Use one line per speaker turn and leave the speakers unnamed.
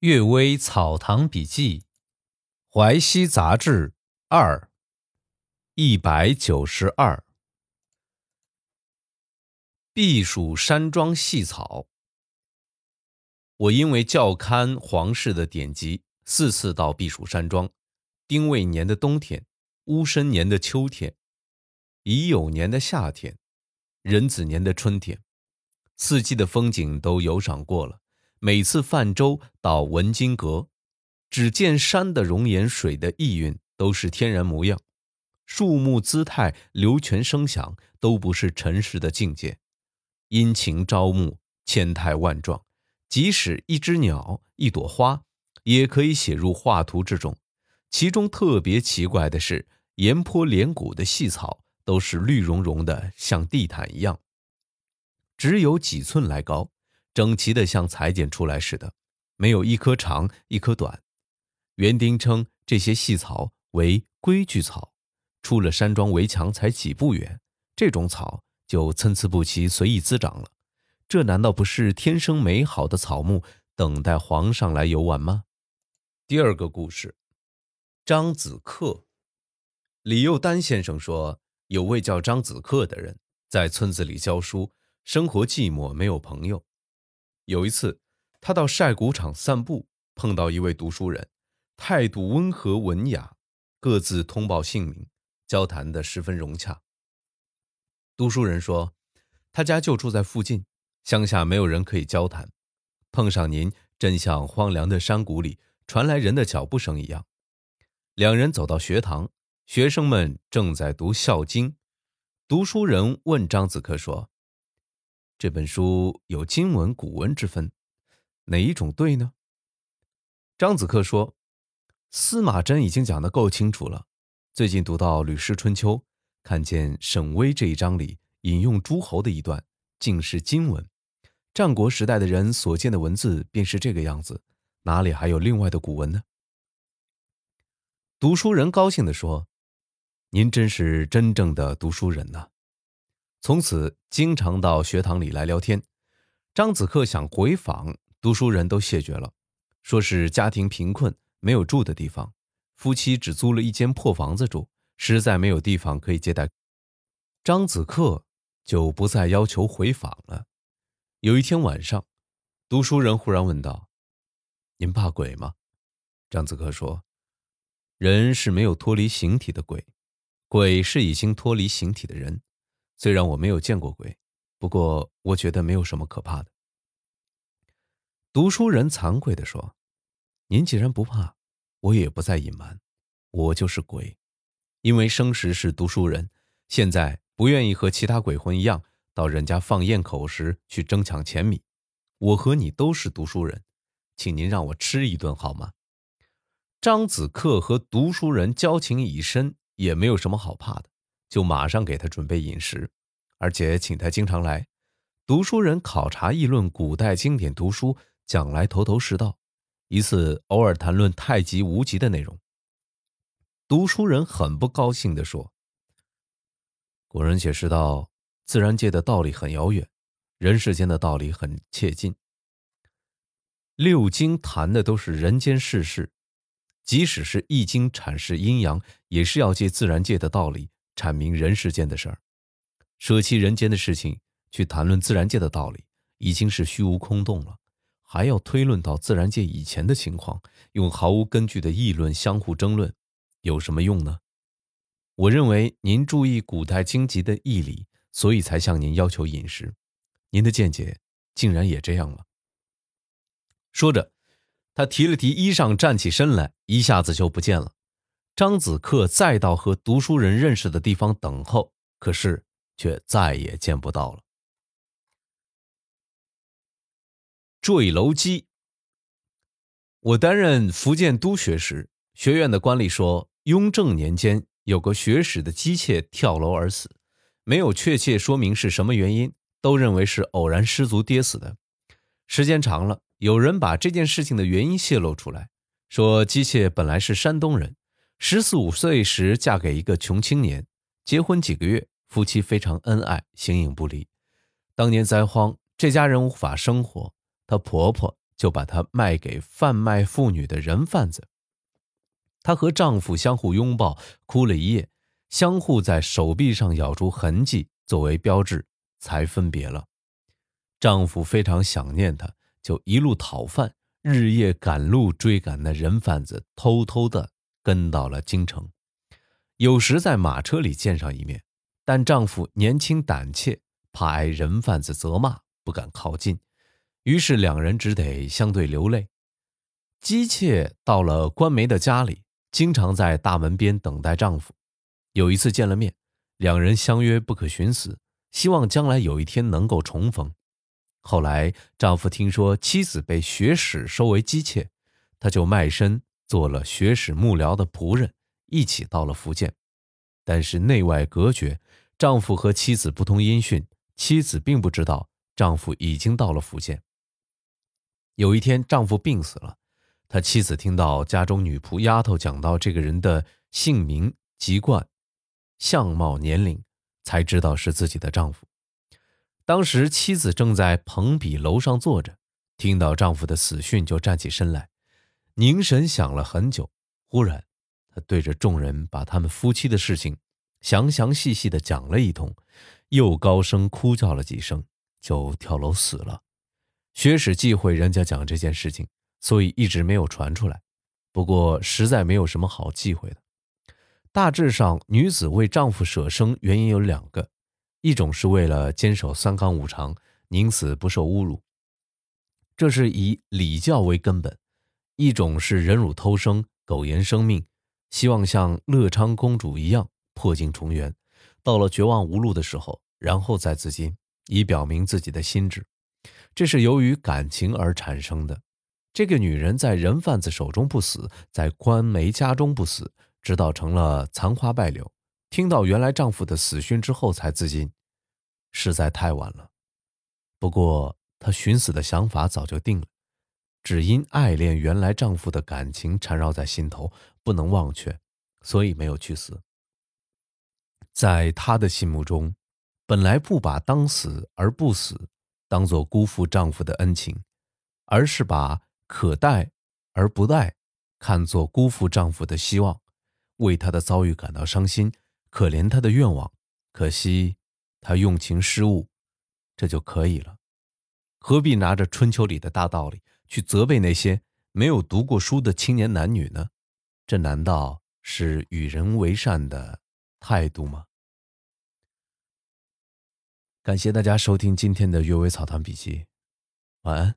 阅微草堂笔记，淮西杂志二，一百九十二。避暑山庄细草。我因为校勘皇室的典籍，四次到避暑山庄。丁未年的冬天，戊申年的秋天，乙酉年的夏天，壬子年的春天，四季的风景都游赏过了。每次泛舟到文津阁，只见山的容颜，水的意蕴，都是天然模样，树木姿态、流泉声响，都不是尘世的境界，阴晴朝暮，千态万状。即使一只鸟、一朵花，也可以写入画图之中。其中特别奇怪的是，岩坡连谷的细草都是绿茸茸的，像地毯一样，只有几寸来高。整齐的像裁剪出来似的，没有一棵长一棵短。园丁称这些细草为规矩草，出了山庄围墙才几步远，这种草就参差不齐，随意滋长了。这难道不是天生美好的草木，等待皇上来游玩吗？第二个故事，张子克。李幼丹先生说，有位叫张子克的人，在村子里教书，生活寂寞，没有朋友。有一次，他到晒谷场散步，碰到一位读书人，态度温和文雅，各自通报姓名，交谈得十分融洽。读书人说：“他家就住在附近，乡下没有人可以交谈，碰上您，真像荒凉的山谷里传来人的脚步声一样。”两人走到学堂，学生们正在读《孝经》，读书人问张子科说。这本书有经文、古文之分，哪一种对呢？张子克说：“司马真已经讲得够清楚了。最近读到《吕氏春秋》，看见沈巍这一章里引用诸侯的一段，竟是经文。战国时代的人所见的文字便是这个样子，哪里还有另外的古文呢？”读书人高兴地说：“您真是真正的读书人呐！”从此经常到学堂里来聊天。张子克想回访，读书人都谢绝了，说是家庭贫困，没有住的地方，夫妻只租了一间破房子住，实在没有地方可以接待。张子克就不再要求回访了。有一天晚上，读书人忽然问道：“您怕鬼吗？”张子克说：“人是没有脱离形体的鬼，鬼是已经脱离形体的人。”虽然我没有见过鬼，不过我觉得没有什么可怕的。读书人惭愧地说：“您既然不怕，我也不再隐瞒，我就是鬼。因为生时是读书人，现在不愿意和其他鬼魂一样到人家放焰口时去争抢钱米。我和你都是读书人，请您让我吃一顿好吗？”张子克和读书人交情已深，也没有什么好怕的。就马上给他准备饮食，而且请他经常来。读书人考察议论古代经典读书，讲来头头是道。一次偶尔谈论太极、无极的内容，读书人很不高兴地说：“古人解释道，自然界的道理很遥远，人世间的道理很切近。六经谈的都是人间世事，即使是易经阐释阴阳，也是要借自然界的道理。”阐明人世间的事儿，舍弃人间的事情去谈论自然界的道理，已经是虚无空洞了。还要推论到自然界以前的情况，用毫无根据的议论相互争论，有什么用呢？我认为您注意古代经籍的义理，所以才向您要求饮食。您的见解竟然也这样了。说着，他提了提衣裳，站起身来，一下子就不见了。张子克再到和读书人认识的地方等候，可是却再也见不到了。坠楼机。我担任福建督学时，学院的官吏说，雍正年间有个学史的姬妾跳楼而死，没有确切说明是什么原因，都认为是偶然失足跌死的。时间长了，有人把这件事情的原因泄露出来，说姬妾本来是山东人。十四五岁时嫁给一个穷青年，结婚几个月，夫妻非常恩爱，形影不离。当年灾荒，这家人无法生活，她婆婆就把她卖给贩卖妇女的人贩子。她和丈夫相互拥抱，哭了一夜，相互在手臂上咬出痕迹作为标志，才分别了。丈夫非常想念她，就一路讨饭，日夜赶路追赶那人贩子，偷偷的跟到了京城。有时在马车里见上一面，但丈夫年轻胆怯，怕挨人贩子责骂，不敢靠近，于是两人只得相对流泪。姬妾到了官媒的家里。经常在大门边等待丈夫。有一次见了面，两人相约不可寻死，希望将来有一天能够重逢。后来丈夫听说妻子被学使收为姬妾，他就卖身做了学史幕僚的仆人，一起到了福建。但是内外隔绝，丈夫和妻子不通音讯，妻子并不知道丈夫已经到了福建。有一天，丈夫病死了。他妻子听到家中女仆丫头讲到这个人的姓名、籍贯、相貌、年龄，才知道是自己的丈夫。当时妻子正在蓬笔楼上坐着，听到丈夫的死讯，就站起身来，凝神想了很久。忽然，他对着众人把他们夫妻的事情详详细细的讲了一通，又高声哭叫了几声，就跳楼死了。学史忌讳人家讲这件事情。所以一直没有传出来，不过实在没有什么好忌讳的。大致上，女子为丈夫舍生原因有两个：一种是为了坚守三纲五常，宁死不受侮辱，这是以礼教为根本；一种是忍辱偷生，苟延生命，希望像乐昌公主一样破镜重圆，到了绝望无路的时候，然后再自尽，以表明自己的心志。这是由于感情而产生的。这个女人在人贩子手中不死，在官媒家中不死，直到成了残花败柳，听到原来丈夫的死讯之后才自尽，实在太晚了。不过她寻死的想法早就定了，只因爱恋原来丈夫的感情缠绕在心头，不能忘却，所以没有去死。在她的心目中，本来不把当死而不死当做辜负丈夫的恩情，而是把。可待而不待，看作辜负丈夫的希望，为他的遭遇感到伤心，可怜他的愿望。可惜他用情失误，这就可以了。何必拿着春秋里的大道理去责备那些没有读过书的青年男女呢？这难道是与人为善的态度吗？感谢大家收听今天的《阅微草堂笔记》，晚安。